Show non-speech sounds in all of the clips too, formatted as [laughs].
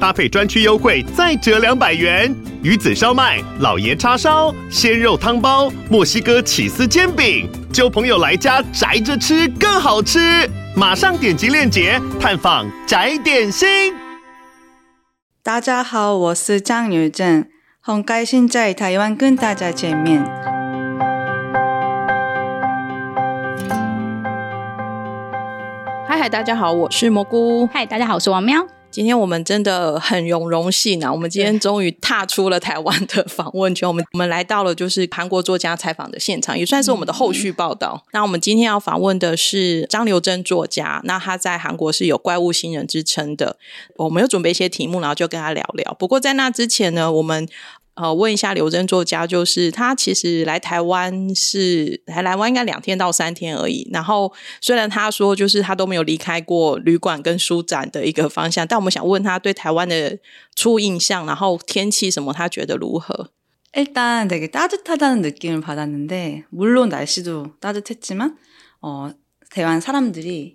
搭配专区优惠再折两百元。鱼子烧麦、老爷叉烧、鲜肉汤包、墨西哥起司煎饼，就朋友来家宅着吃更好吃。马上点击链接探访宅点心。大家好，我是张友正，很开心在台湾跟大家见面。嗨嗨，大家好，我是蘑菇。嗨，大家好，我是王喵。今天我们真的很有荣幸啊！我们今天终于踏出了台湾的访问圈，我们我们来到了就是韩国作家采访的现场，也算是我们的后续报道。嗯、那我们今天要访问的是张刘珍作家，那他在韩国是有怪物新人之称的。我们有准备一些题目，然后就跟他聊聊。不过在那之前呢，我们。呃，问一下琉珍作家，就是他其实来台湾是来台湾应该两天到三天而已。然后虽然他说就是他都没有离开过旅馆跟书展的一个方向，但我们想问他对台湾的初印象，然后天气什么，他觉得如何？일단되게따뜻하다는느낌을받았는데물론날씨도따뜻했지만어대만사람들이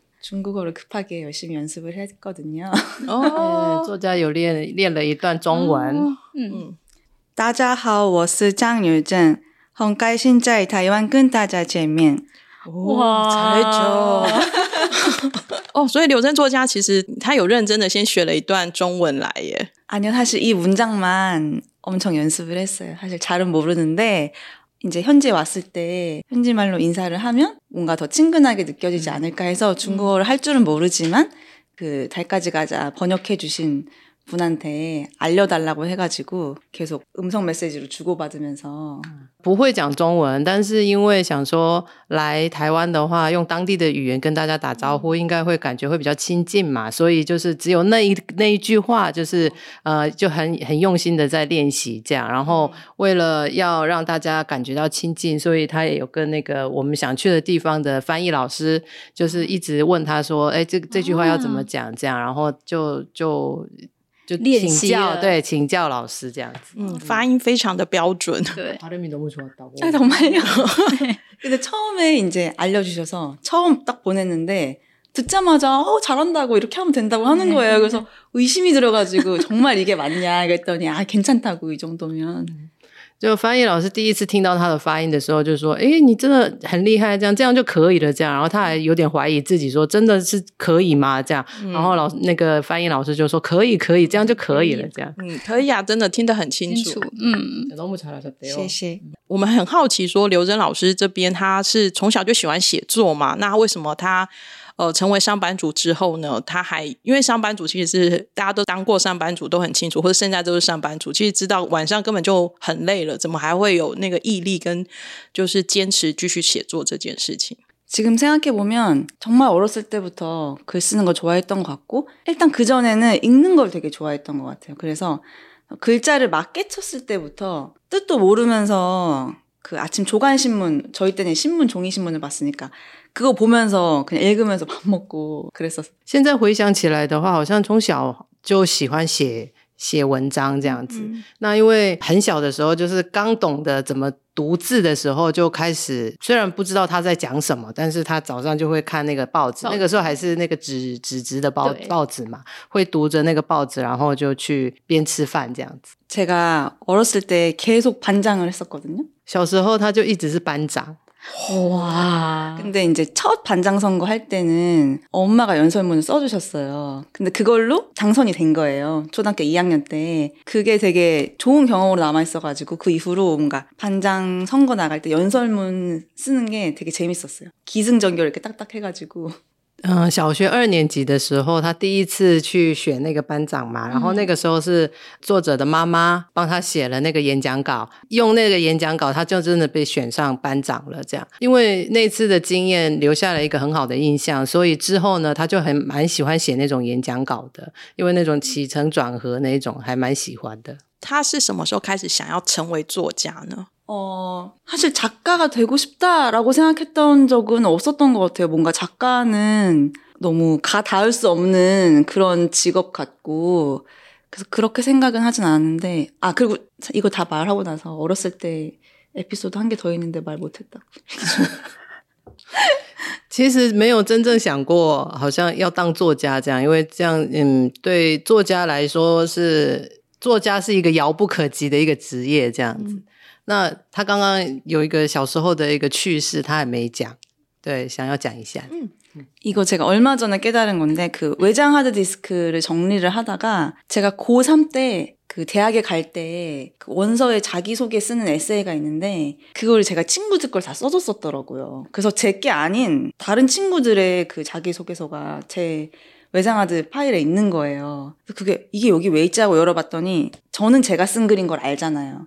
중국어를 급하게 열심히 연습을 했거든요. 어, 作家有练练了一段 중원. 어, 음. 大家好，我是张琉珍，很开心在台湾跟大家见面。 哇，잘했죠. 哦，所以琉珍作家其实他有认真的先学了一段中文来耶。 아니요, 사실 이 문장만 엄청 연습을 했어요. 사실 잘은 모르는데 이제 현지에 왔을 때 현지 말로 인사를 하면 뭔가 더 친근하게 느껴지지 않을까 해서 중국어를 할 줄은 모르지만 그 달까지 가자 번역해 주신 분한테 알려달라고 해가지고 계속 음성 메시지로 주고받으면서 不会讲中文，但是因为想说来台湾的话，用当地的语言跟大家打招呼，应该会感觉会比较亲近嘛，所以就是只有那一那一句话，就是呃就很很用心的在练习这样，然后为了要让大家感觉到亲近，所以他也有跟那个我们想去的地方的翻译老师，就是一直问他说，哎，这这句话要怎么讲？这样，然后就就。 就请教，对，请教老师这样子。嗯，发音非常的标准。对，발음이너무좋았다고 [laughs] 아， 정말요？ [laughs] 근데처음에이제알려주셔서처음딱보냈는데듣자마자어잘한다고이렇게하면된다고하는거예요그래서의심이들어가지고정말이게맞냐그랬더니아괜찮다고이정도면 就翻译老师第一次听到他的发音的时候，就说：“哎，你真的很厉害，这样这样就可以了。”这样，然后他还有点怀疑自己，说：“真的是可以吗？”这样，嗯、然后老那个翻译老师就说：“可以，可以，这样就可以了。”这样，嗯，可以啊，真的听得很清楚。清楚嗯，谢谢。我们很好奇，说刘真老师这边他是从小就喜欢写作嘛？那为什么他？呃，成为上班族之后呢，他还因为上班族其实是大家都当过上班族，都很清楚，或者现在都是上班族，其实知道晚上根本就很累了，怎么还会有那个毅力跟就是坚持继续写作这件事情？지금생각해보면정말어렸을때부터글쓰는걸좋아했던것같고일단그전에는읽는걸되게좋아했던것같아요그래서글자를막깨쳤을때부터뜻도모르면서그아침조간신문저희때는신문종이신문을봤으니까 그거보면서그냥읽으면서밥먹고그랬었어요。 现在回想起来的话，好像从小就喜欢写写文章这样子。嗯、那因为很小的时候，就是刚懂得怎么读字的时候，就开始虽然不知道他在讲什么，但是他早上就会看那个报纸。那个时候还是那个纸纸质的报报纸嘛，会读着那个报纸，然后就去边吃饭这样子。제가어렸을때계속반장을했었거든요。 小时候他就一直是班长。 와. 근데 이제 첫 반장 선거 할 때는 엄마가 연설문을 써주셨어요. 근데 그걸로 당선이 된 거예요. 초등학교 2학년 때. 그게 되게 좋은 경험으로 남아있어가지고 그 이후로 뭔가 반장 선거 나갈 때 연설문 쓰는 게 되게 재밌었어요. 기승전결 이렇게 딱딱 해가지고. 嗯、呃，小学二年级的时候，他第一次去选那个班长嘛，然后那个时候是作者的妈妈帮他写了那个演讲稿，用那个演讲稿，他就真的被选上班长了。这样，因为那次的经验留下了一个很好的印象，所以之后呢，他就很蛮喜欢写那种演讲稿的，因为那种起承转合那一种还蛮喜欢的。他是什么时候开始想要成为作家呢？ 어, 사실 작가가 되고 싶다라고 생각했던 적은 없었던 것 같아요. 뭔가 작가는 너무 가 닿을 수 없는 그런 직업 같고, 그래서 그렇게 생각은 하진 않았는데, 아, 그리고 이거 다 말하고 나서 어렸을 때 에피소드 한 개 더 있는데 말 못했다고. [laughs] 其实没有真正想过，好像要当作家这样，因为这样，嗯，对作家来说是，作家是一个遥不可及的一个职业，这样子。嗯 那他刚刚有一个小时候的一个趣事，他还没讲，对，想要讲一下。嗯， 이거 제가 얼마 전에 깨달은 건데 그 외장 하드 디스크를 정리를 하다가 제가 고3 때 그 대학에 갈 때 그 원서에 자기소개 쓰는 에세이가 있는데 그걸 제가 친구들 걸 다 써줬었더라고요. 그래서 제 게 아닌 다른 친구들의 그 자기소개서가 제 외장하드 파일에 있는 거예요. 그게 이게 여기 왜 있지 하고 열어봤더니 저는 제가 쓴 글인 걸 알잖아요.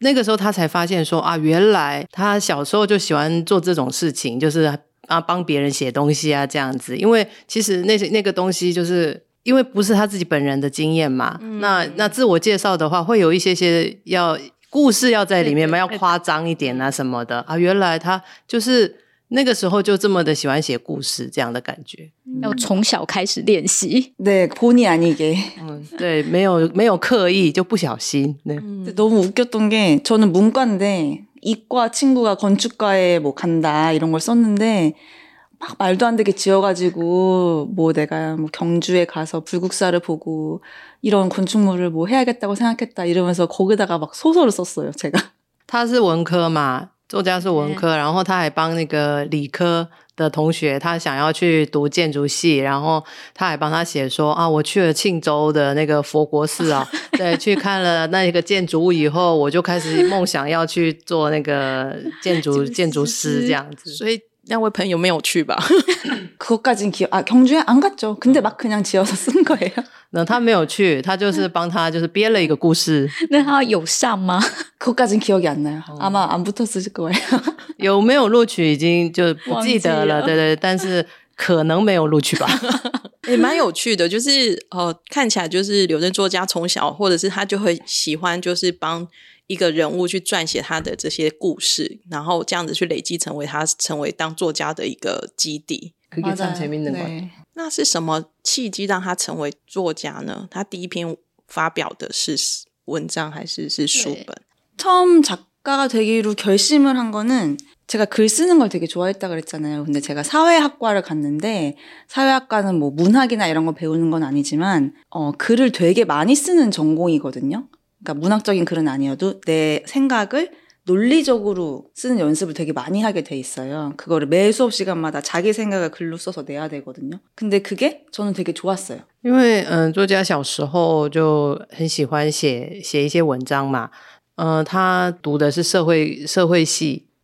那个时候他才发现说啊，原来他小时候就喜欢做这种事情，就是啊帮别人写东西啊这样子。因为其实那些那个东西，就是因为不是他自己本人的经验嘛。嗯、那那自我介绍的话，会有一些些要故事要在里面嘛，要夸张一点啊什么的啊。原来他就是。 那个时候就这么的喜欢写故事，这样的感觉，要从小开始练习。对，본의아니게。嗯，对，没有没有刻意，就不小心。对， 너무웃겼던게저는문과인데이과친구가건축과에뭐간다이런걸썼는데막말도안되게지어가지고뭐내가뭐경주에가서불국사를보고이런건축물을뭐해야겠다고생각했다이러면서거기다가막소설을썼어요제가[laughs] 他是文科嘛？ 作家是文科，然后他还帮那个理科的同学，他想要去读建筑系，然后他还帮他写说啊，我去了庆州的那个佛国寺啊，[laughs] 对，去看了那个建筑物以后，我就开始梦想要去做那个建筑 [laughs] 建筑师这样子，所以。那位朋友没有去吧？[laughs] 그것까진기억아경주에안갔죠근데막그냥지어서쓴거예요[laughs] 那他没有去，他就是帮他就是编了一个故事。那他有上吗？[laughs] 그것까진기억이안나요아마안붙었을거예요 有没有录取已经就不记得了，对对，但是可能没有录取吧。也蛮有趣的，就是哦、呃，看起来就是刘真作家从小或者是他就会喜欢就是帮。 一个人物去撰写他的这些故事，然后这样子去累积，成为他成为当作家的一个基地。可以上前面的吗？那是什么契机让他成为作家呢？他第一篇发表的是文章还是是书本？처음작가가되기로결심을한 거는 제가 글 쓰는 걸 되게 좋아했다 그랬잖아요。 근데제가사회학과를갔는데사회학과는뭐문학이나이런거배우는건아니지만어글을되게많이쓰는전공이거든요 그러니까 문학적인 글은 아니어도 내 생각을 논리적으로 쓰는 연습을 되게 많이 하게 돼 있어요. 그거를 매 수업 시간마다 자기 생각을 글로 써서 내야 되거든요. 근데 그게 저는 되게 좋았어요. 因为嗯，作家小时候就很喜欢写写一些文章嘛，嗯，他读的是社会社会系。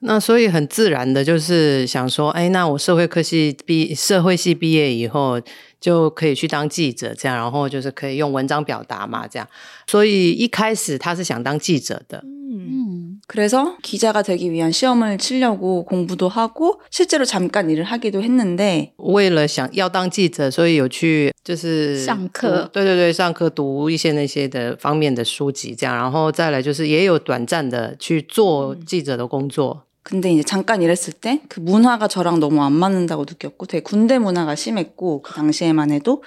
那所以很自然的，就是想说，哎，那我社会科系毕社会系毕业以后，就可以去当记者，这样，然后就是可以用文章表达嘛，这样。所以一开始他是想当记者的。嗯，그래서기자가되기위한시험을치려고공부도하고실제로잠깐일을하기도했는데为了想要当记者，所以有去就是上课，对对对，上课读一些那些的方面的书籍，这样，然后再来就是也有短暂的去做记者的工作。 근데 이제 잠깐 일했을 때 그 문화가 저랑 너무 안 맞는다고 느꼈고 되게 군대 문화가 심했고 그 당시에만 해도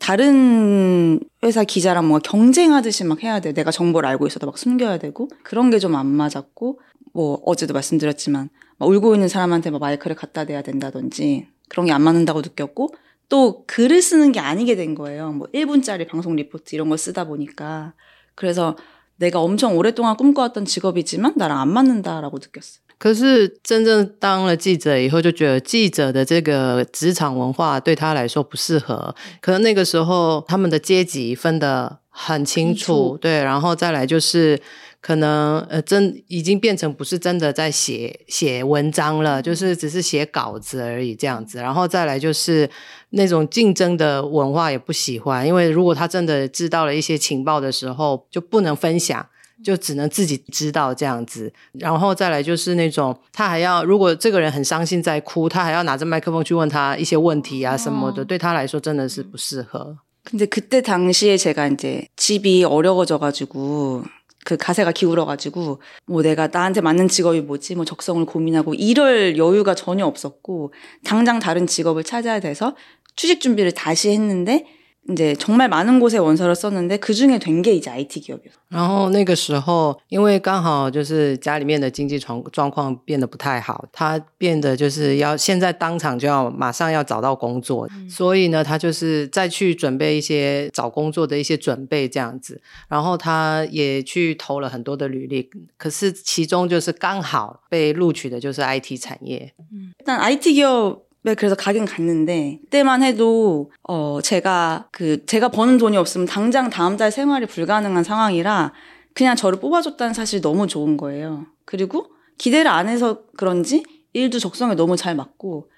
다른 회사 기자랑 뭔가 경쟁하듯이 막 해야 돼. 내가 정보를 알고 있어도 막 숨겨야 되고 그런 게 좀 안 맞았고 뭐 어제도 말씀드렸지만 막 울고 있는 사람한테 막 마이크를 갖다 대야 된다든지 그런 게 안 맞는다고 느꼈고 또 글을 쓰는 게 아니게 된 거예요. 뭐 1분짜리 방송 리포트 이런 걸 쓰다 보니까 그래서 내가 엄청 오랫동안 꿈꿔왔던 직업이지만 나랑 안 맞는다라고 느꼈어요. 可是真正当了记者以后，就觉得记者的这个职场文化对他来说不适合。可能那个时候他们的阶级分得很清楚，对，然后再来就是可能呃，真已经变成不是真的在写写文章了，就是只是写稿子而已这样子。然后再来就是那种竞争的文化也不喜欢，因为如果他真的知道了一些情报的时候，就不能分享。就只能自己知道这样子，然后再来就是那种他还要，如果这个人很伤心在哭，他还要拿着麦克风去问他一些问题啊什么的，对他来说真的是不适合。근데그때당시에제가이제집이어려워져가지고그가세가기울어가지고뭐내가나한테맞는직업이뭐지뭐적성을고민하고이럴여유가전혀없었고당장다른직업을찾아야돼서취직준비를다시했는데 이제 정말 많은 곳에 원서를 썼는데 그 중에 된 게 이제 IT 기업이었어요. 然后那个时候，因为刚好就是家里面的经济状状况变得不太好，他变得就是要现在当场就要马上要找到工作，嗯、所以呢，他就是再去准备一些找工作的一些准备这样子。然后他也去投了很多的履历，可是其中就是刚好被录取的就是 IT 产业。嗯，但 IT 기업 네, 그래서 가긴 갔는데 그때만 해도 어 제가 그 제가 버는 돈이 없으면 당장 다음 달 생활이 불가능한 상황이라 그냥 저를 뽑아줬다는 사실이 너무 좋은 거예요. 그리고 기대를 안 해서 그런지 일도 적성에 너무 잘 맞고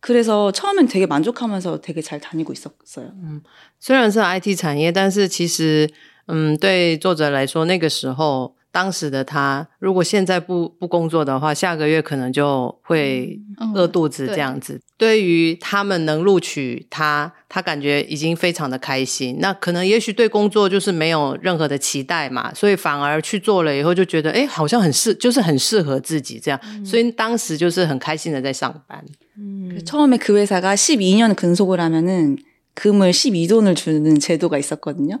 그래서 처음엔 되게 만족하면서 되게 잘 다니고 있었어요. 음, 虽然是 IT 产业但是其实嗯对作者来说那个时候 当时的他，如果现在不不工作的话，下个月可能就会饿肚子这样子。嗯、对，对于他们能录取他，他感觉已经非常的开心。那可能也许对工作就是没有任何的期待嘛，所以反而去做了以后就觉得，哎，好像很适，就是很适合自己这样。嗯、所以当时就是很开心的在上班。嗯，처음에그회사가12년근속을하면은금을12돈을주는제도가있었거든요 [laughs]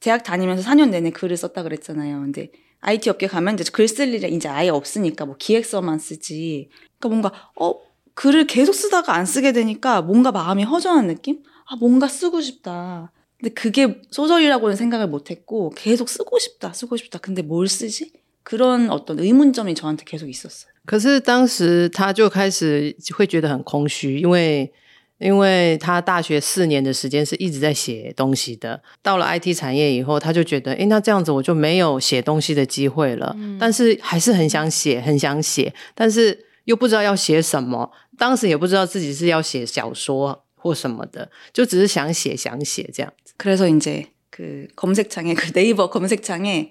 대학다니면서4년내내글을썼다그랬잖아요근데 IT 업계 가면 이제 글 쓸 일이 이제 아예 없으니까 뭐 기획서만 쓰지. 그러니까 뭔가 어 글을 계속 쓰다가 안 쓰게 되니까 뭔가 마음이 허전한 느낌? 아 뭔가 쓰고 싶다. 근데 그게 소설이라고는 생각을 못했고 계속 쓰고 싶다, 쓰고 싶다. 근데 뭘 쓰지? 그런 어떤 의문점이 저한테 계속 있었어요. 可是当时他就开始会觉得很空虚，因为 因为他大学四年的时间是一直在写东西的，到了 IT 产业以后，他就觉得，诶，那这样子我就没有写东西的机会了。嗯、但是还是很想写，很想写，但是又不知道要写什么。当时也不知道自己是要写小说或什么的，就只是想写，想写这样子。그래서이제그검색창에그 네이버 검색창에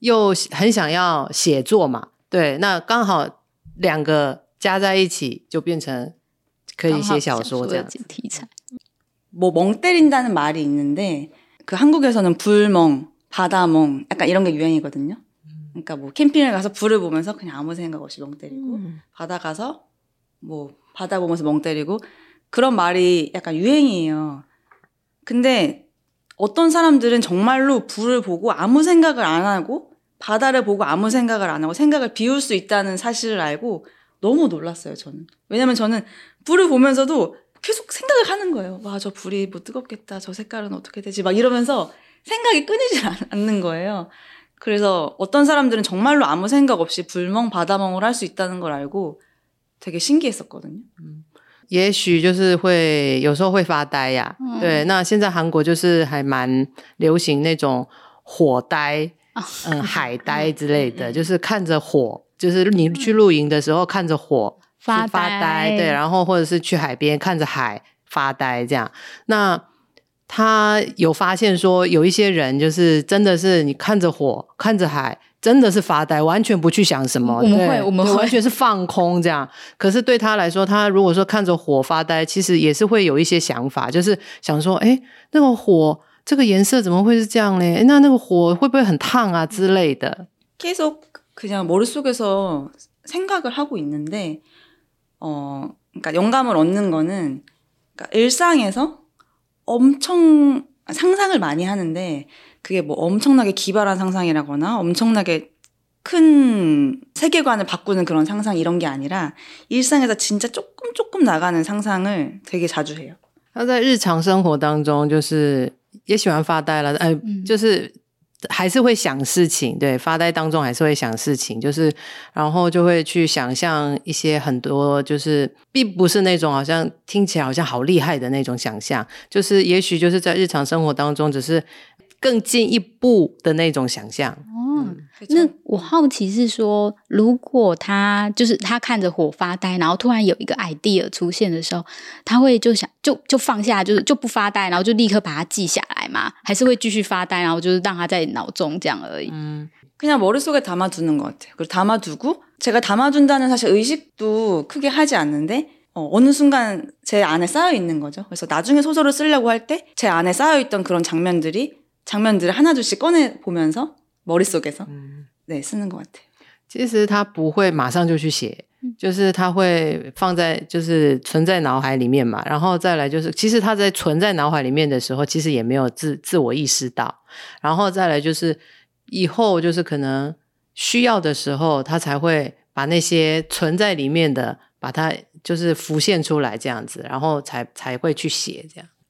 又很想要写作嘛，对，那刚好两个加在一起就变成可以写小说这样子。题材 뭐 멍 때린다는 말이 있는데 그 한국에서는 불멍, 바다멍 약간 이런 게 유행이거든요. 그러니까 뭐 캠핑을 가서 불을 보면서 그냥 아무 생각 없이 멍 때리고 바다 가서 뭐 바다 보면서 멍 때리고 그런 말이 약간 유행이에요. 근데 어떤 사람들은 정말로 불을 보고 아무 생각을 안 하고 바다를 보고 아무 생각을 안 하고 생각을 비울 수 있다는 사실을 알고 너무 놀랐어요, 저는. 왜냐면 저는 불을 보면서도 계속 생각을 하는 거예요. 와, 저 불이 뭐 뜨겁겠다. 저 색깔은 어떻게 되지? 막 이러면서 생각이 끊이질 않- 않는 거예요. 그래서 어떤 사람들은 정말로 아무 생각 없이 불멍, 바다멍을 할 수 있다는 걸 알고 되게 신기했었거든요. 也许就是会有时候会发呆呀、嗯对。那现在韩国就是还蛮流行那种火呆，嗯，[laughs] 海呆之类的，就是看着火，就是你去露营的时候看着火发呆发呆，对，然后或者是去海边看着海发呆这样。那他有发现说，有一些人就是真的是你看着火，看着海。真的是发呆，完全不去想什么。我们会对我们会对完全是放空这样。可是对他来说，他如果说看着火发呆，其实也是会有一些想法，就是想说，哎，那个火这个颜色怎么会是这样呢？那那个火会不会很烫啊之类的？ 계속 그냥 머릿속에서 생각을 하고 있는데, 어, 그러니까 영감을 얻는 거는, 그러니까 일상에서 엄청 상상을 많이 하는데, 그게 뭐 엄청나게 기발한 상상이라거나 엄청나게 큰 세계관을 바꾸는 그런 상상 이런 게 아니라 일상에서 진짜 조금 조금 나가는 상상을 되게 자주 해요. 他在日常生活当中，就是也喜欢发呆了，呃，嗯就是还是会想事情，对，发呆当中还是会想事情，就是然后就会去想象一些很多，就是并不是那种好像听起来好像好厉害的那种想象，就是也许就是在日常生活当中，只是 更进一步的那种想象。哦， 그쵸? 那我好奇是说，如果他就是他看着火发呆，然后突然有一个 idea 出现的时候，他会就想就就放下，就是就不发呆，然后就立刻把它记下来吗？还是会继续发呆，然后就是让他在脑中这样而已？ 그냥 머릿속에 담아두는 것 같아요. 그리고 담아두고 제가 담아둔다는 사실 의식도 크게 하지 않는데 어, 어느 순간 제 안에 쌓여 있는 거죠. 그래서 나중에 소설을 쓰려고 할 때 제 안에 쌓여 있던 그런 장면들이 장면들을 하나둘씩 꺼내 보면서 머릿속에서 네 쓰는 것 같아요. 其实他不会马上就去写，就是他会放在，就是存在脑海里面嘛。然后再来就是，其实他在存在脑海里面的时候，其实也没有自自我意识到。然后再来就是，以后就是可能需要的时候，他才会把那些存在里面的，把它就是浮现出来这样子，然后才才会去写这样。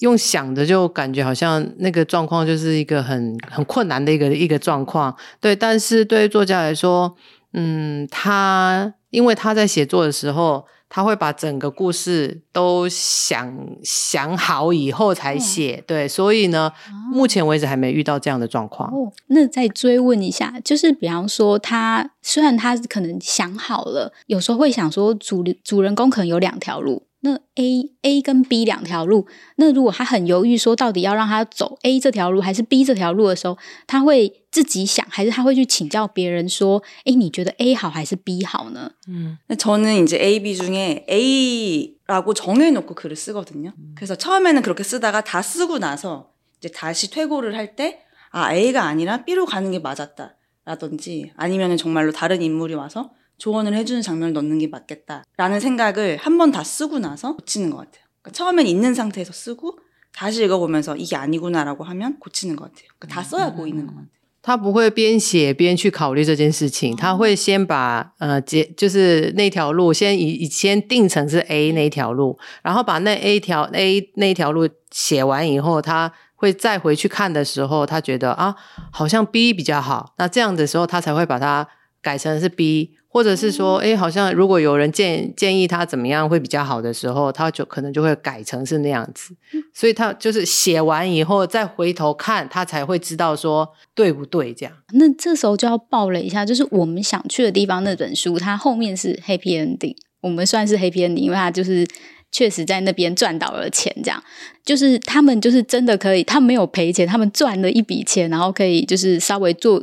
用想的就感觉好像那个状况就是一个很很困难的一个一个状况，对。但是对于作家来说，嗯，他因为他在写作的时候。他会把整个故事都想想好以后才写，哦、对，所以呢，哦、目前为止还没遇到这样的状况。哦，那再追问一下，就是比方说，他虽然他可能想好了，有时候会想说主主人公可能有两条路。那 A A 跟 B 两条路，那如果他很犹豫，说到底要让他走 A 这条路还是 B 这条路的时候，他会自己想，还是他会去请教别人说，哎，你觉得 A 好还是 B 好呢？嗯，那저는이제 A, B 중에 A라고 정해놓고 글을 쓰거든요。 그래서처음에는그렇게쓰다가다쓰고나서이제다시퇴고를할때아 A가 아니라 B로 가는 게 맞았다라든지아니면은정말로다른인물이와서 조언을 해주는 장면을 넣는 게 맞겠다라는 생각을 한 번 다 쓰고 나서 고치는 것 같아요. 그러니까 처음엔 있는 상태에서 쓰고 다시 읽어보면서 이게 아니구나라고 하면 고치는 것 같아요. 그러니까 다 써야 음. 보이는 것 같아요. 他不会边写边去考虑这件事情，他会先把呃结就是那条路先以以先定成是 A 那条路，然后把那 A 条 A 那条路写完以后，他会再回去看的时候，他觉得啊好像 B 比较好，那这样的时候他才会把它改成是 B。 或者是说，哎，好像如果有人建建议他怎么样会比较好的时候，他就可能就会改成是那样子。所以他就是写完以后再回头看，他才会知道说对不对这样。那这时候就要爆了一下，就是我们想去的地方那本书，它后面是 happy ending，我们算是 happy ending，因为它就是确实在那边赚到了钱，这样就是他们就是真的可以，他们没有赔钱，他们赚了一笔钱，然后可以就是稍微做。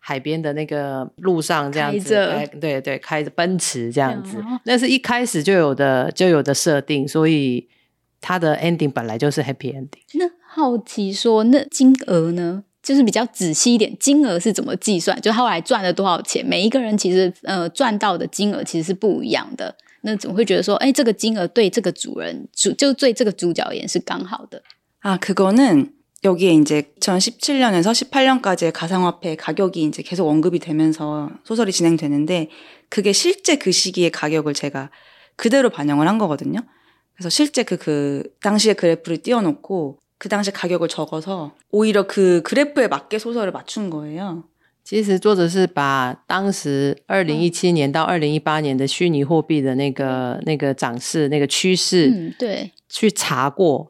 海边的那个路上这样子，着对对，开着奔驰这样子，嗯、那是一开始就有的就有的设定，所以它的 ending 本来就是 happy ending。那好奇说，那金额呢？就是比较仔细一点，金额是怎么计算？就后来赚了多少钱？每一个人其实呃赚到的金额其实是不一样的。那总会觉得说，哎，这个金额对这个主人主就对这个主角而言是刚好的啊？그거는 여기에 이제 2017년에서 18년까지의 가상화폐 가격이 이제 계속 언급이 되면서 소설이 진행되는데 그게 실제 그 시기의 가격을 제가 그대로 반영을 한 거거든요. 그래서 실제 그, 그, 당시의 그래프를 띄워놓고 그 당시 가격을 적어서 오히려 그 그래프에 맞게 소설을 맞춘 거예요. 其实作者是把当时二零一七年到二零一八年的虚拟货币的那个那个涨势那个趋势，嗯，对，去查过。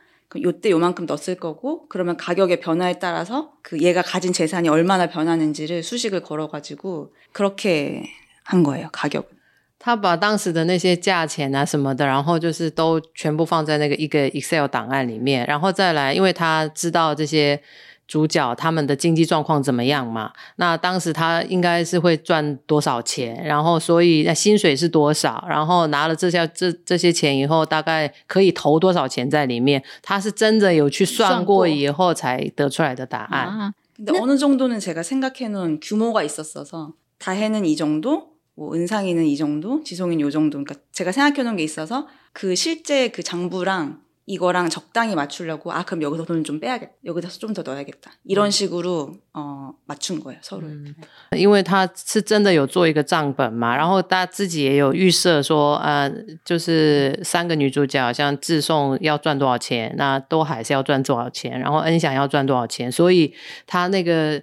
요때 요만큼 넣었을 거고 그러면 가격의 변화에 따라서 그 얘가 가진 재산이 얼마나 변하는지를 수식을 걸어가지고 그렇게 한 거예요 가격은. 他把当时的那些价钱啊什么的，然后就是都全部放在那个一个 Excel 档案里面，然后再来，因为他知道这些。 主角他们的经济状况怎么样嘛？那当时他应该是会赚多少钱？然后所以那薪水是多少？然后拿了这些这这些钱以后，大概可以投多少钱在里面？他是真的有去算过以后才得出来的答案。啊、근데 어느 정도는 제가 생각해 놓은 규모가 있었어서 다혜는 이 정도, 뭐 은상이는 이 정도, 지송이는 요 정도. 그러니까 제가 생각해 놓은 게 있어서 그 실제 그 장부랑 이거랑 적당히 맞추려고 아 그럼 여기서 돈을 좀 빼야겠다 여기서 좀 더 넣어야겠다 이런 식으로 어 맞춘 거예요 서로. 因为他是真的有做一个账本嘛，然后大自己也有预设说，呃，就是三个女主角，像自送要赚多少钱，那都还是要赚多少钱，然后恩想要赚多少钱，所以他那个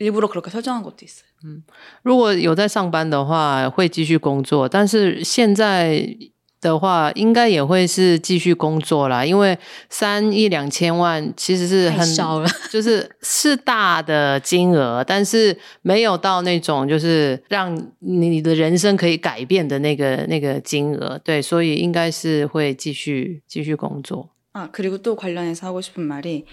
일부러 그렇게 설정한 것도 있어요. 如果有在上班的话，会继续工作，但是现在的话，应该也会是继续工作啦，因为三亿两千万其实是很少了，就是是大的金额，但是没有到那种就是让你的人生可以改变的那个那个金额，对，所以应该是会继续继续工作。 아, 그리고 또 관련해서 하고 싶은 말이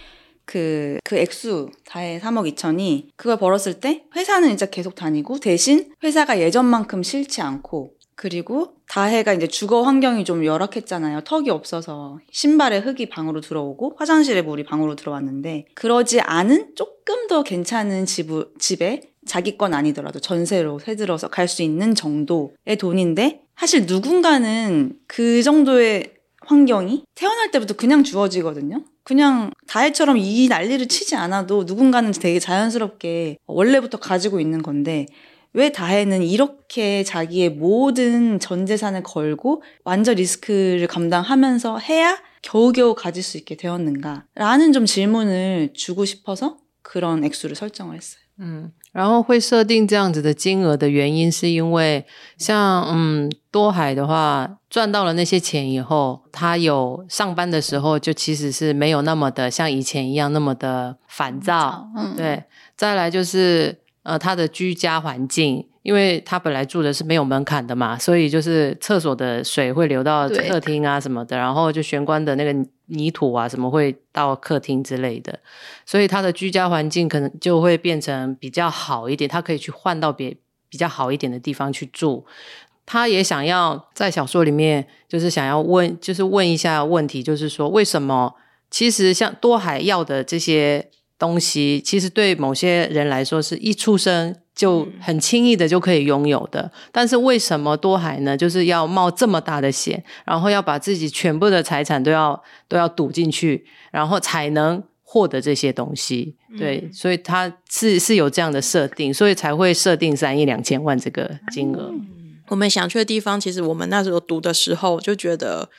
그, 그 액수, 다해 3억 2천이 그걸 벌었을 때 회사는 이제 계속 다니고 대신 회사가 예전만큼 싫지 않고 그리고 다해가 이제 주거 환경이 좀 열악했잖아요. 턱이 없어서 신발에 흙이 방으로 들어오고 화장실에 물이 방으로 들어왔는데 그러지 않은 조금 더 괜찮은 집, 집에 자기 건 아니더라도 전세로 새 들어서 갈 수 있는 정도의 돈인데 사실 누군가는 그 정도의 환경이 태어날 때부터 그냥 주어지거든요. 그냥 다혜처럼 이 난리를 치지 않아도 누군가는 되게 자연스럽게 원래부터 가지고 있는 건데 왜 다혜는 이렇게 자기의 모든 전 재산을 걸고 완전 리스크를 감당하면서 해야 겨우겨우 가질 수 있게 되었는가? 라는 좀 질문을 주고 싶어서 그런 액수를 설정을 했어요. 嗯，然后会设定这样子的金额的原因，是因为像嗯多海的话，赚到了那些钱以后，他有上班的时候，就其实是没有那么的像以前一样那么的烦躁。嗯，对，再来就是呃他的居家环境。因为他本来住的是没有门槛的嘛，所以就是厕所的水会流到客厅啊什么的，然后就玄关的那个泥土啊什么会到客厅之类的，所以他的居家环境可能就会变成比较好一点，他可以去换到别比较好一点的地方去住。他也想要在小说里面，就是想要问，就是问一下问题，就是说为什么其实像多海要的这些东西，其实对某些人来说是一出生。就很轻易的就可以拥有的，但是为什么多海呢？就是要冒这么大的险，然后要把自己全部的财产都要都要赌进去，然后才能获得这些东西。对，嗯、所以他是是有这样的设定，所以才会设定三亿两千万这个金额。嗯、我们想去的地方，其实我们那时候读的时候就觉得，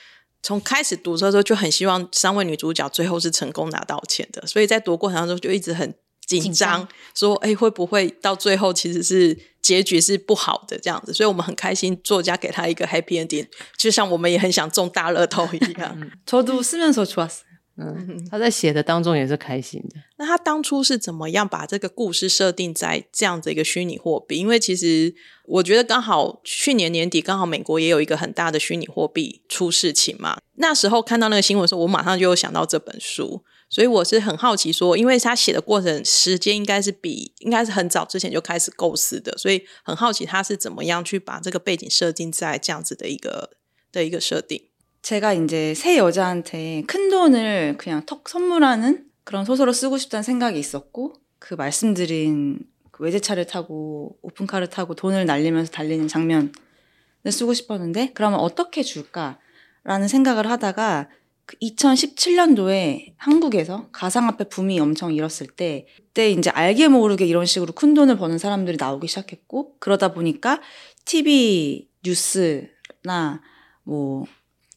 从开始读的时候就很希望三位女主角最后是成功拿到钱的，所以在读过程当中就一直很。紧张，说哎，会不会到最后其实是结局是不好的这样子？所以我们很开心，作家给他一个 happy ending，就像我们也很想中大乐透一样。저도쓰면서좋았어요。 嗯，他在写的当中也是开心的。那他当初是怎么样把这个故事设定在这样子一个虚拟货币？因为其实我觉得刚好去年年底刚好美国也有一个很大的虚拟货币出事情嘛。那时候看到那个新闻的时候，我马上就有想到这本书。所以我是很好奇，说，因为他写的过程时间应该是比应该是很早之前就开始构思的，所以很好奇他是怎么样去把这个背景设定在这样子的一个的一个设定。 제가 이제 새 여자한테 큰 돈을 그냥 턱 선물하는 그런 소설을 쓰고 싶다는 생각이 있었고 그 말씀드린 그 외제차를 타고 오픈카를 타고 돈을 날리면서 달리는 장면을 쓰고 싶었는데 그러면 어떻게 줄까라는 생각을 하다가 2017년도에 그 한국에서 가상화폐 붐이 엄청 일었을 때, 그때 이제 알게 모르게 이런 식으로 큰 돈을 버는 사람들이 나오기 시작했고, 그러다 보니까 TV 뉴스나 뭐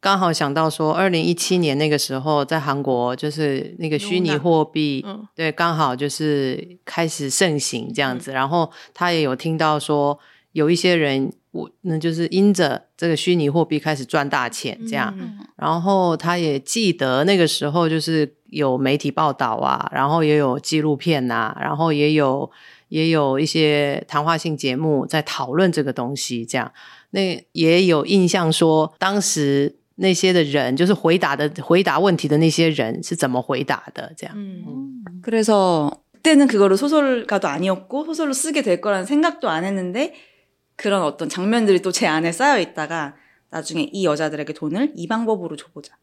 刚好想到说，二零一七年那个时候在韩国，就是那个虚拟货币，对，刚好就是开始盛行这样子。然后他也有听到说，有一些人。我那就是因着这个虚拟货币开始赚大钱，这样，嗯、然后他也记得那个时候就是有媒体报道啊，然后也有纪录片啊，然后也有也有一些谈话性节目在讨论这个东西，这样，那也有印象说当时那些的人就是回答的回答问题的那些人是怎么回答的，这样。嗯，그래서 그때는 그거를 소설가도 아니었고 소설로 쓰게 될 거라는 생각도 안 했는데 그런 어떤 장면들이 또 제 안에 쌓여 있다가 나중에 이 여자들에게 돈을 이 방법으로 줘보자.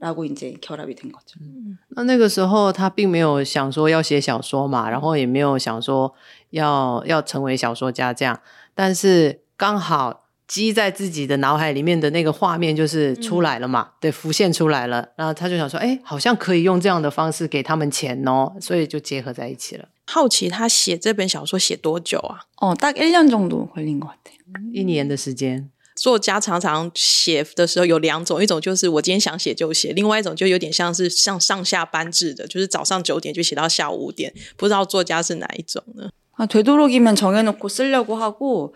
然后 이제 결합이 된 거죠. 那那个时候他并没有想说要写小说嘛，然后也没有想说要要成为小说家这样，但是刚好 积在自己的脑海里面的那个画面就是出来了嘛，嗯、对，浮现出来了，然后他就想说，哎，好像可以用这样的方式给他们钱哦，所以就结合在一起了。好奇他写这本小说写多久啊？哦，大概一年정도 걸린 것 같아요。一年的时间。作家常常写的时候有两种，一种就是我今天想写就写，另外一种就有点像是像上下班制的，就是早上九点就写到下午五点。不知道作家是哪一种呢？啊，되도록이면정해놓고쓰려고하고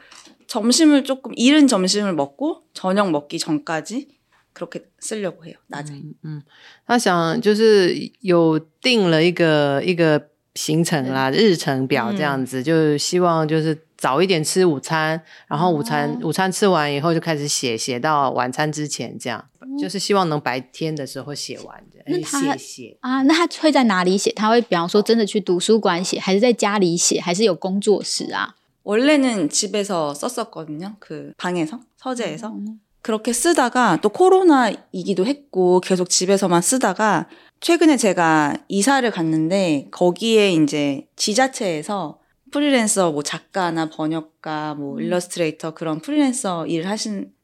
점심을조금이른점심을먹고저녁먹기전까지그렇게쓰려고해요낮에嗯，嗯，他想就是有定了一个一个行程啦，日程表这样子，嗯、就希望就是。早一点吃午餐，然后午餐、哦、午餐吃完以后就开始写，写到晚餐之前，这样、嗯、就是希望能白天的时候写完。那他写写啊，那他会在哪里写？他会比方说真的去图书馆写，还是在家里写，还是有工作室啊？ 원래는 집에서 썼었거든요 그 방에서 서재에서그렇게 쓰다가 또 코로나이기도 했고 계속 집에서만 쓰다가 최근에 제가 이사를 갔는데 거기에 이제 지자체에서 프리랜서 뭐 작가나 번역가 뭐 음. 일러스트레이터 그런 프리랜서 일을 하시는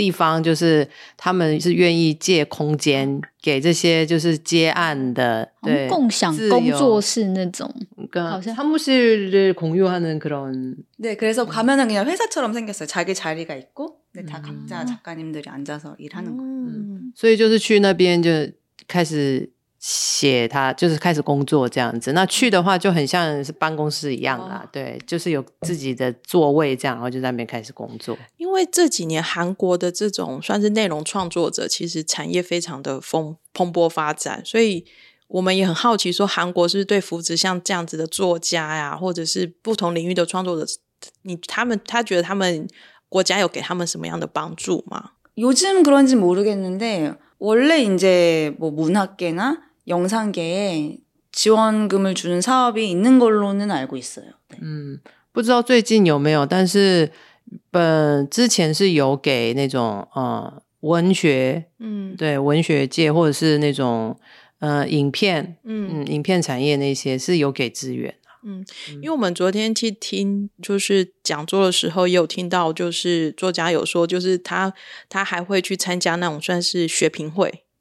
地方就是他们是愿意借空间给这些就是接案的，对，共享工作室那种，好像사무실을공유하는그런 네그래서가면은그냥회사처럼생겼어요자기자리가있고네다각자작가님들이앉아서일하는거예요所以就是去那边就开始。 写他就是开始工作这样子，那去的话就很像是办公室一样啦，哦、对，就是有自己的座位这样，然后就在那边开始工作。因为这几年韩国的这种算是内容创作者，其实产业非常的丰蓬勃发展，所以我们也很好奇，说韩国是不是对扶持像这样子的作家呀，或者是不同领域的创作者，你他们他觉得他们国家有给他们什么样的帮助吗？요즘그런지모르겠는데원래이제뭐문학계나 영상계에 지원금을 주는 사업이 있는 걸로는 알고 있어요. 네. 嗯，不知道最近有没有，但是呃，文学，嗯，对，文学界或者是那种嗯影片，嗯，影片产业那些是有给资源。嗯，因为我们昨天去听就是讲座的时候，也有听到就是作家有说，就是他他还会去参加那种算是学评会。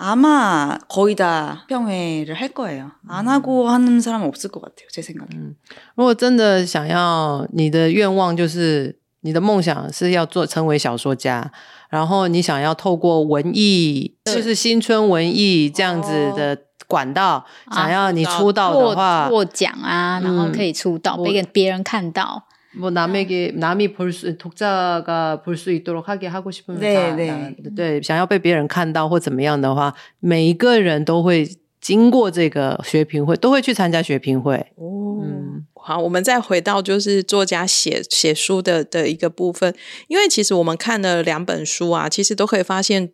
아마 거의 다 평회를 할 거예요. 안 하고 하는 사람은 없을 것 같아요. 제 생각에. 음. 如果真的想要你的梦想是要做成为小说家，然后你想要透过文艺，就是新春文艺这样子的管道，想要你出道的话，嗯，想要你出道，뭐 뭐 남에게 남이 볼 수 독자가 볼 수 있도록 하게 하고 싶으면 네, 네. 对想要被别人看到或怎么样的话，每一个人都会经过这个学评会，都会去参加学评会。 哦，嗯，好，我们再回到就是作家写写书的的一个部分，因为其实我们看了两本书啊，其实都可以发现。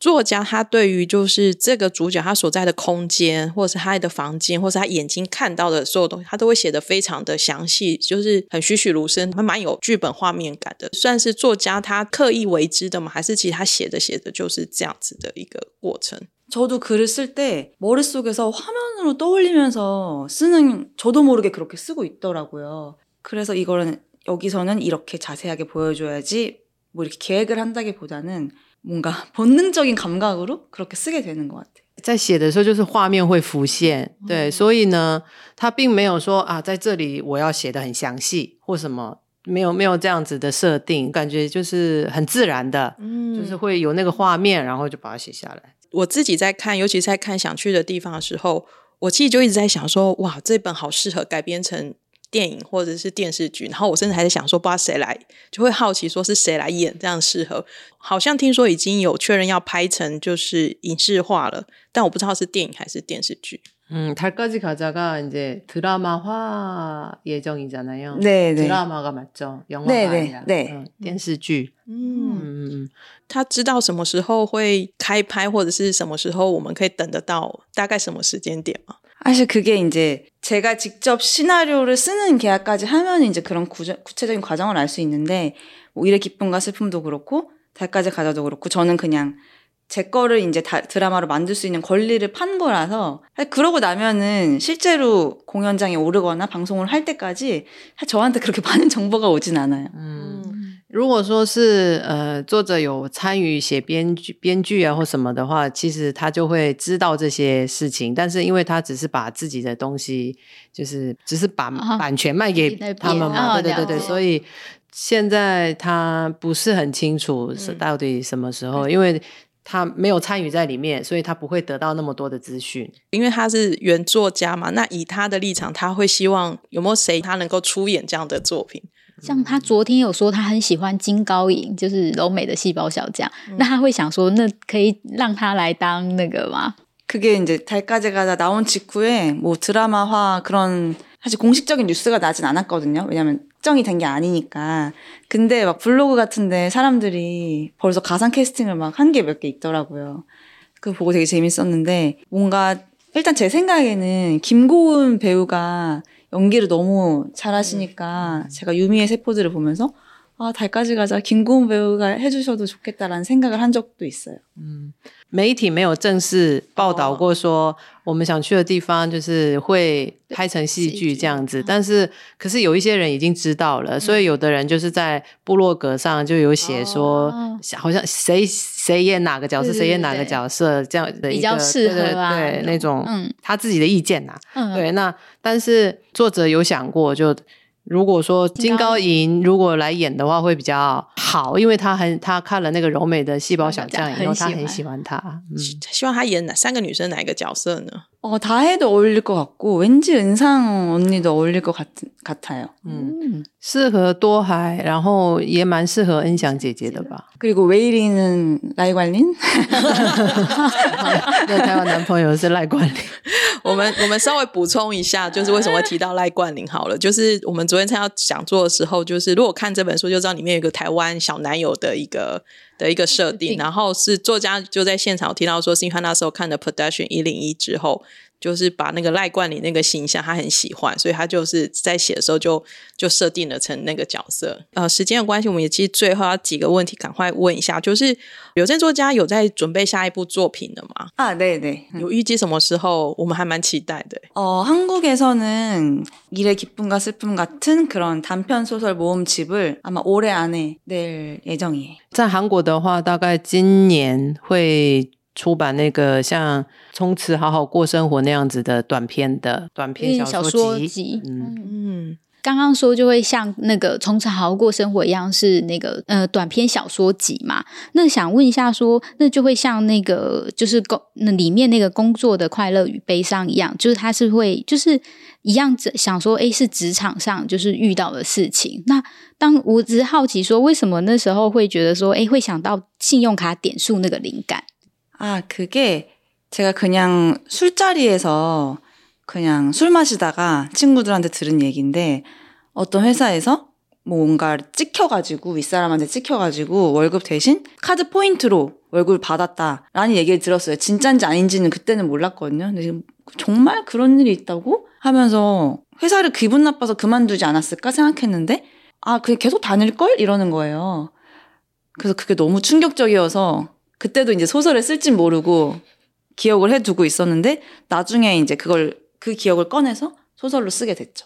作家他对于就是这个主角他所在的空间，或者是他的房间，或者是他眼睛看到的所有东西，他都会写得非常的详细，就是很栩栩如生，还蛮有剧本画面感的。算是作家他刻意为之的吗？还是其实他写着写着就是这样子的一个过程？저도글을쓸때머릿속에서화면으로떠올리면서쓰는저도모르게그렇게쓰고있더라고요그래서이거는여기서는이렇게자세하게보여줘야지뭐이렇게계획을한다기보다는 뭔가 본능적인 감각으로 그렇게 쓰게 되는 것 같아요. 在写的时候就是画面会浮现，对，所以呢，他并没有说啊，在这里我要写得很详细或什么，没有没有这样子的设定，感觉就是很自然的，嗯，就是会有那个画面，然后就把它写下来。我自己在看，尤其是在看想去的地方的时候，我其实就一直在想说，哇，这本好适合改编成。 电影或者是电视剧，然后我甚至还在想说，不知道谁来，就会好奇说是谁来演这样适合。好像听说已经有确认要拍成就是影视化了，但我不知道是电影还是电视剧。嗯，달까지가자가이제드라마화예정이잖아요 네네 드라마가맞죠영화가아니라 네음电视剧。嗯嗯，他知道什么时候会开拍，或者是什么时候我们可以等得到，大概什么时间点吗？ 사실 그게 이제 제가 직접 시나리오를 쓰는 계약까지 하면 이제 그런 구조, 구체적인 과정을 알 수 있는데 뭐 일의 기쁨과 슬픔도 그렇고 달까지 가자도 그렇고 저는 그냥 제 거를 이제 다, 드라마로 만들 수 있는 권리를 판 거라서 그러고 나면은 실제로 공연장에 오르거나 방송을 할 때까지 저한테 그렇게 많은 [laughs] 정보가 오진 않아요. 음. 如果说是呃作者有参与写编剧编剧啊或什么的话，其实他就会知道这些事情。但是因为他只是把自己的东西，就是只是把版权卖给他们嘛，哦、对对对对，所以现在他不是很清楚是到底什么时候，嗯、因为他没有参与在里面，所以他不会得到那么多的资讯。因为他是原作家嘛，那以他的立场，他会希望有没有谁他能够出演这样的作品？像他昨天有说他很喜欢金高银，就是柔美的细胞小将，嗯、那他会想说，那可以让他来当那个吗？그게이제달까지가자나온직후에뭐드라마화그런사실공식적인뉴스가나진않았거든요왜냐면정이된게아니니까근데막블로그같은데사람들이벌써가상캐스팅을막한 게 몇 개 있더라고요그거보고되게재밌었는데뭔가일단제생각에는김고은배우가 연기를 너무 잘하시니까 음. 제가 유미의 세포들을 보면서 아 달까지 가자 김고은 배우가 해주셔도 좋겠다라는 생각을 한 적도 있어요. 음, 媒体没有正式报道过说我们想去的地方就是会拍成戏剧这样子，但是可是有一些人已经知道了，所以有的人就是在部落格上就有写说，好像谁谁演哪个角色，谁演哪个角色这样的一个比较适合啊，对那种他自己的意见呐，对，那但是作者有想过就。 如果说金高银如果来演的话会比较好，因为他很他看了那个柔美的细胞小将以后，他很喜欢他。嗯，希望他演哪三个女生哪一个角色呢？哦，다해도어울릴것같고왠지은상언니도어울릴것같같아요嗯，适合多海，然后也蛮适合恩祥姐姐的吧。그리고웨이리는라이관린[laughs] [laughs] 那台湾男朋友是赖冠霖。 [laughs] 我们我们稍微补充一下，就是为什么会提到赖冠霖好了，就是我们昨天参加讲座的时候，就是如果看这本书就知道里面有一个台湾小男友的一个的一个设定，然后是作家就在现场听到说，是因为他那时候看的《Production 一零一》之后。就是把那个赖冠霖那个形象，他很喜欢，所以他就是在写的时候就就设定了成那个角色。呃，时间的关系，我们也其实最后要几个问题，赶快问一下，就是柳正作家有在准备下一部作品的吗？啊，对对，有预计什么时候？我们还蛮期待的。哦，한국에서는일의기쁨과슬픔같은그런단편소설모음집을아마올해안에낼예정이에요。在韩国的话，大概今年会。 出版那个像《从此好好过生活》那样子的短篇的短篇小说集，嗯嗯，刚刚说就会像那个《从此好好过生活》一样是那个呃短篇小说集嘛？那想问一下说，说那就会像那个就是工那里面那个工作的快乐与悲伤一样，就是他是会就是一样想说，哎，是职场上就是遇到的事情。那当我只是好奇说，为什么那时候会觉得说，哎，会想到信用卡点数那个灵感？ 아, 그게 제가 그냥 술자리에서 그냥 술 마시다가 친구들한테 들은 얘기인데 어떤 회사에서 뭔가 찍혀가지고 윗사람한테 찍혀가지고 월급 대신 카드 포인트로 월급을 받았다라는 얘기를 들었어요. 진짠지 아닌지는 그때는 몰랐거든요. 근데 정말 그런 일이 있다고 하면서 회사를 기분 나빠서 그만두지 않았을까 생각했는데 아, 그게 계속 다닐 걸? 이러는 거예요. 그래서 그게 너무 충격적이어서 그때도 이제 소설을 쓸진 모르고 기억을 해두고 있었는데 나중에 이제 그걸 그 기억을 꺼내서 소설로 쓰게 됐죠.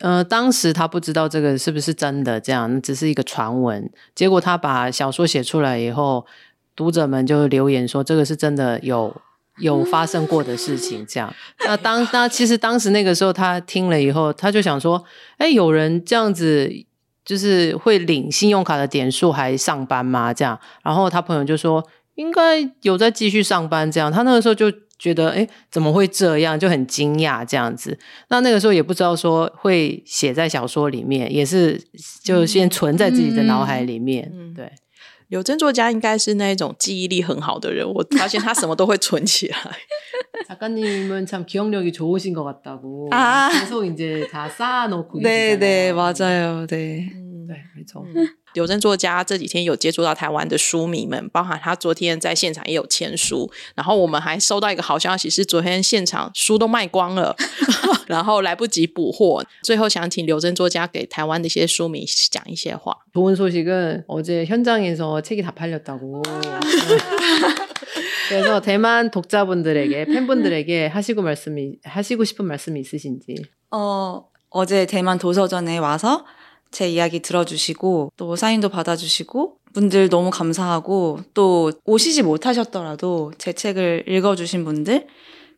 呃，当时他不知道这个是不是真的，这样只是一个传闻。结果他把小说写出来以后，读者们就留言说这个是真的有有发生过的事情。这样，那当那其实当时那个时候他听了以后，他就想说，哎，有人这样子就是会领信用卡的点数还上班吗？这样，然后他朋友就说应该有在继续上班。这样，他那个时候就。觉得哎，怎么会这样？就很惊讶这样子。那那个时候也不知道说会写在小说里面，也是就先存在自己的脑海里面。嗯、对，柳珍作家应该是那种记忆力很好的人，我发现他什么都会存起来。[laughs] 작가님은참기억력이좋으신것같다고아계속이제다쌓아놓고네네맞아요네[laughs] 对，没错。 柳珍作家这几天有接触到台湾的书迷们，包含他昨天在现场也有签书，然后我们还收到一个好消息，是昨天现场书都卖光了，[laughs] 然后来不及补货。最后想请柳珍作家给台湾的一些书迷讲一些话。좋은소식은어제현장에서책이다팔렸다고 그래서대만독자분들에게팬분들에게하시고말씀이하시고싶은말씀이있으신지어어제대만도서전에와서 제 이야기 들어주시고 또 사인도 받아주시고 분들 너무 감사하고 또 오시지 못하셨더라도 제 책을 읽어주신 분들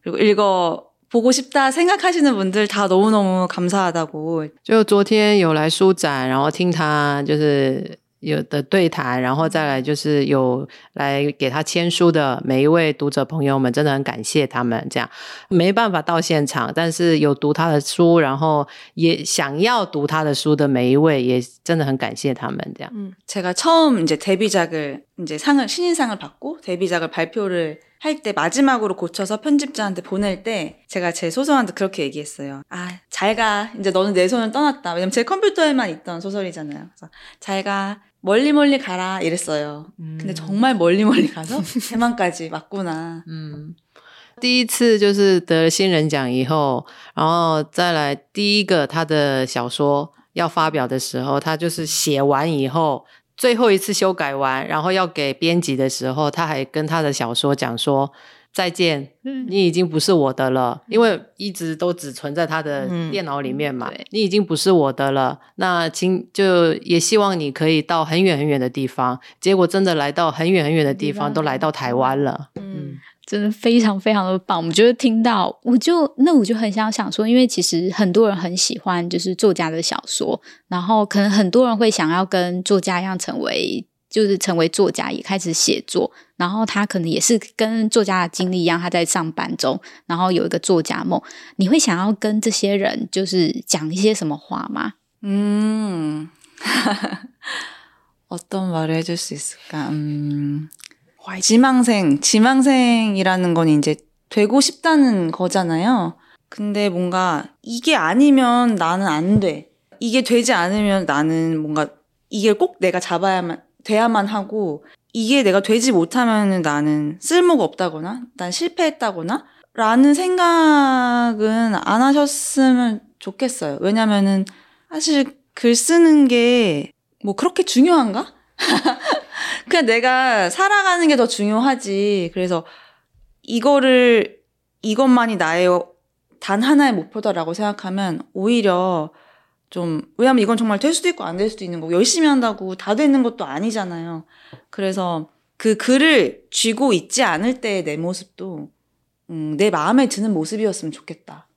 그리고 읽어 보고 싶다 생각하시는 분들 다 너무너무 감사하다고. 就昨天有来书展然后听他就是 有的对谈，然后再来就是有来给他签书的每一位读者朋友们，真的很感谢他们。这样没办法到现场，但是有读他的书，然后也想要读他的书的每一位，也真的很感谢他们。这样。嗯，제가처음이제데뷔작을이제상을신인상을받고데뷔작을발표를 할 때 마지막으로 고쳐서 편집자한테 보낼 때 제가 제 소설한테 그렇게 얘기했어요. 아, 잘 가. 이제 너는 내 손을 떠났다. 왜냐면 제 컴퓨터에만 있던 소설이잖아요. 그래서 잘 가. 멀리 멀리 가라 이랬어요. 음. 근데 정말 멀리 멀리 가서 [laughs] 대만까지 왔구나. 음. 第一次就是得新人奖以后，然后再来第一个他的小说要发表的时候，他就是写完以后。 最后一次修改完，然后要给编辑的时候，他还跟他的小说讲说：“再见，你已经不是我的了，因为一直都只存在他的电脑里面嘛。嗯、你已经不是我的了，那请就也希望你可以到很远很远的地方。结果真的来到很远很远的地方，都来到台湾了。嗯。”真的非常非常的棒，我们就会听到，我就那我就很想想说，因为其实很多人很喜欢就是作家的小说，然后可能很多人会想要跟作家一样成为，就是成为作家也开始写作，然后他可能也是跟作家的经历一样，他在上班中，然后有一个作家梦，你会想要跟这些人就是讲一些什么话吗？嗯，어떤말을해줄수있을까음 지망생, 지망생이라는 건 이제 되고 싶다는 거잖아요. 근데 뭔가 이게 아니면 나는 안 돼. 이게 되지 않으면 나는 뭔가 이게 꼭 내가 잡아야만, 돼야만 하고 이게 내가 되지 못하면 나는 쓸모가 없다거나 난 실패했다거나 라는 생각은 안 하셨으면 좋겠어요. 왜냐면은 사실 글 쓰는 게 뭐 그렇게 중요한가? [laughs] 그냥 내가 살아가는 게 더 중요하지. 그래서 이거를, 이것만이 나의 단 하나의 목표다라고 생각하면 오히려 좀, 왜냐면 이건 정말 될 수도 있고 안 될 수도 있는 거고, 열심히 한다고 다 되는 것도 아니잖아요. 그래서 그 글을 쥐고 있지 않을 때의 내 모습도, 음, 내 마음에 드는 모습이었으면 좋겠다.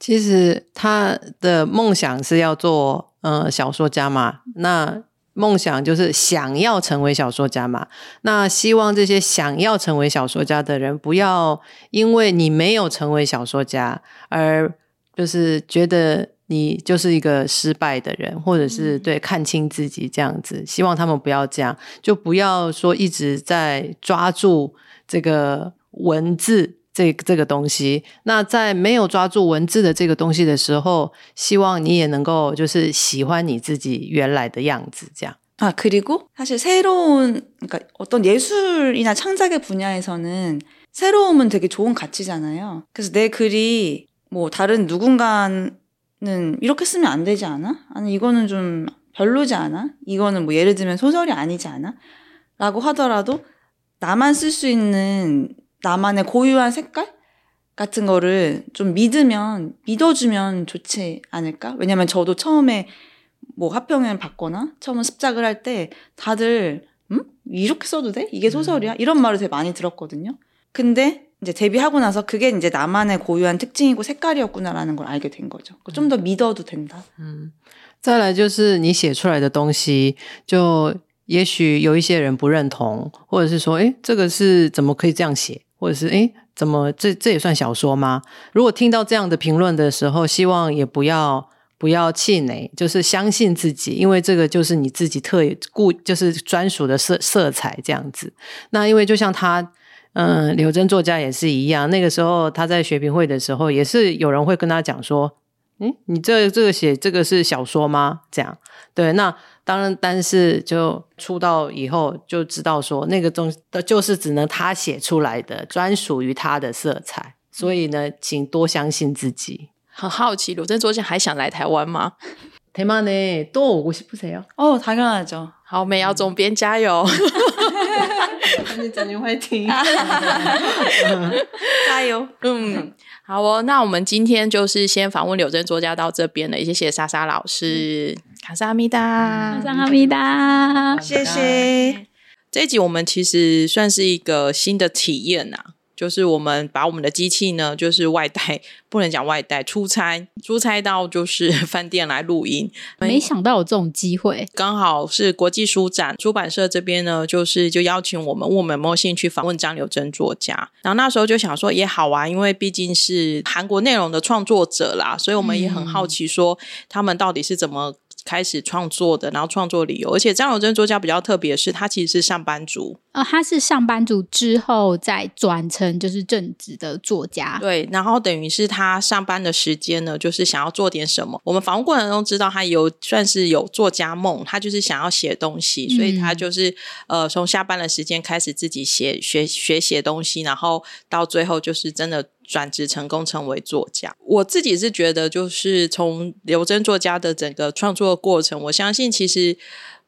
其实他的梦想是要做呃小说家嘛，那 梦想就是想要成为小说家嘛，那希望这些想要成为小说家的人，不要因为你没有成为小说家，而就是觉得你就是一个失败的人，或者是对看清自己这样子。希望他们不要这样，就不要说一直在抓住这个文字。这这个东西，那在没有抓住文字的这个东西的时候，希望你也能够就是喜欢你自己原来的样子，这样。 아, 그리고 사실 새로운, 그러니까 어떤 예술이나 창작의 분야에서는 새로움은 되게 좋은 가치잖아요. 그래서 내 글이 뭐 다른 누군가는 이렇게 쓰면 안 되지 않아? 아니, 이거는 좀 별로지 않아? 이거는 뭐 예를 들면 소설이 아니지 않아? 라고 하더라도 나만 쓸 수 있는 나만의 고유한 색깔? 같은 거를 좀 믿으면, 믿어주면 좋지 않을까? 왜냐면 저도 처음에 뭐 합평을 받거나 처음 습작을 할 때 다들 음? 이렇게 써도 돼? 이게 소설이야? 이런 말을 되게 많이 들었거든요. 근데 이제 데뷔하고 나서 그게 이제 나만의 고유한 특징이고 색깔이었구나라는 걸 알게 된 거죠. 좀 더 믿어도 된다. 嗯，再来就是你写出来的东西，就也许有一些人不认同，或者是说，诶，这个是怎么可以这样写， 或者是，诶，怎么这这也算小说吗？如果听到这样的评论的时候，希望也不要。不要气馁，就是相信自己，因为这个就是你自己特故，就是专属的色色彩这样子。那因为就像他，嗯，刘真作家也是一样，那个时候他在学评会的时候，也是有人会跟他讲说，嗯，你这这个写这个是小说吗？这样，对，那当然，但是就出道以后就知道说，那个东西就是只能他写出来的，专属于他的色彩。所以呢，请多相信自己。很好奇，柳珍作家还想来台湾吗？台湾呢，多我是不谁哦。哦，당연하죠。好，美瑶总编加油！你整年会听，[laughs] 加油。嗯，好哦。那我们今天就是先访问柳珍作家到这边了，谢谢莎莎老师， 卡萨米达，卡萨米达，谢谢。这一集我们其实算是一个新的体验呐。就是我们把我们的机器呢，就是外带，不能讲外带，出差，出差到就是饭店来录音。没想到有这种机会，刚好是国际书展出版社这边呢，就是就邀请我们，问我们有没有兴趣访问张柳珍作家。然后那时候就想说也好啊，因为毕竟是韩国内容的创作者啦，所以我们也很好奇说他们到底是怎么。开始创作的，然后创作理由，而且张友珍作家比较特别的是，他其实是上班族。呃，他是上班族之后再转成就是正职的作家。对，然后等于是他上班的时间呢，就是想要做点什么。我们访问过程中知道，他有算是有作家梦，他就是想要写东西，所以他就是、嗯、呃从下班的时间开始自己写学学写东西，然后到最后就是真的。转职成功成为作家，我自己是觉得，就是从刘珍作家的整个创作过程，我相信其实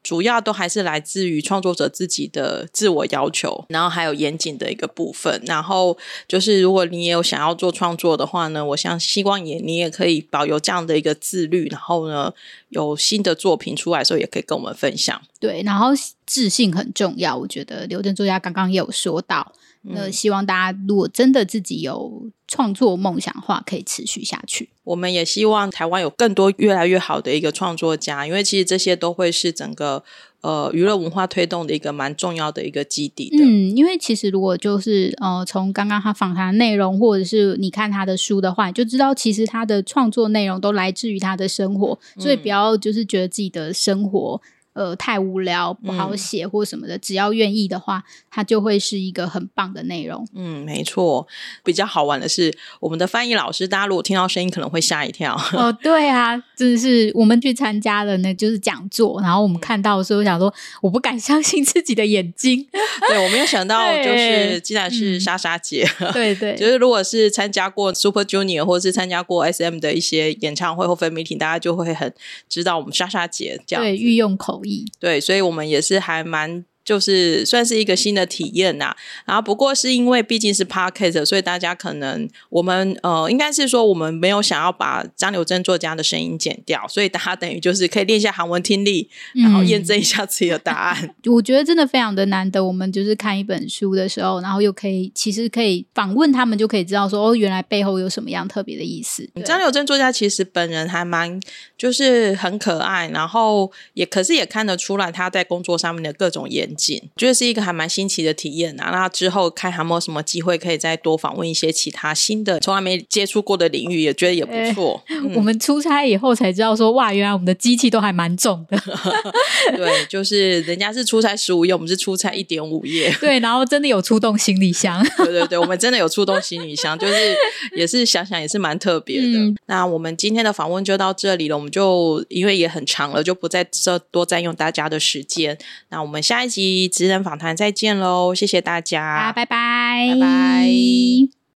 主要都还是来自于创作者自己的自我要求，然后还有严谨的一个部分。然后就是如果你也有想要做创作的话呢，我想希望也你也可以保有这样的一个自律，然后呢有新的作品出来的时候，也可以跟我们分享。对，然后自信很重要，我觉得刘珍作家刚刚也有说到。那希望大家如果真的自己有创作梦想的话，可以持续下去。我们也希望台湾有更多越来越好的一个创作家，因为其实这些都会是整个呃娱乐文化推动的一个蛮重要的一个基底的。嗯，因为其实如果就是呃从刚刚他访谈内容，或者是你看他的书的话，你就知道其实他的创作内容都来自于他的生活，所以不要就是觉得自己的生活。呃，太无聊不好写或什么的，嗯、只要愿意的话，它就会是一个很棒的内容。嗯，没错。比较好玩的是，我们的翻译老师，大家如果听到声音，可能会吓一跳。哦，[laughs] 对啊，真的是我们去参加了那就是讲座，然后我们看到的时候，我想说，我不敢 [laughs] 相信自己的眼睛。[laughs] 对，我没有想到，就是竟然是莎莎姐。嗯、对对，就是如果是参加过 Super Junior 或者是参加过 SM 的一些演唱会或 Fan Meeting，大家就会很知道我们莎莎姐这样。对，御用口。对，所以我们也是还蛮。就是算是一个新的体验呐，然后不过是因为毕竟是 podcast，所以大家可能我们呃应该是说我们没有想要把张柳珍作家的声音剪掉，所以大家等于就是可以练一下韩文听力，然后验证一下自己的答案。嗯、[laughs] 我觉得真的非常的难得，我们就是看一本书的时候，然后又可以其实可以访问他们，就可以知道说哦，原来背后有什么样特别的意思。张柳珍作家其实本人还蛮就是很可爱，然后也可是也看得出来他在工作上面的各种严觉得是一个还蛮新奇的体验啊。那之后看还有没有什么机会可以再多访问一些其他新的从来没接触过的领域，也觉得也不错。欸 [laughs] 嗯、我们出差以后才知道说，哇，原来我们的机器都还蛮重的。[laughs] 对，就是人家是出差十五页，我们是出差一点五页。[laughs] 对，然后真的有出动行李箱。对对对，我们真的有出动行李箱，就是也是想想也是蛮特别的。嗯、那我们今天的访问就到这里了，我们就因为也很长了，就不再这多占用大家的时间。那我们下一集职人访谈再见喽，谢谢大家，拜拜，拜拜。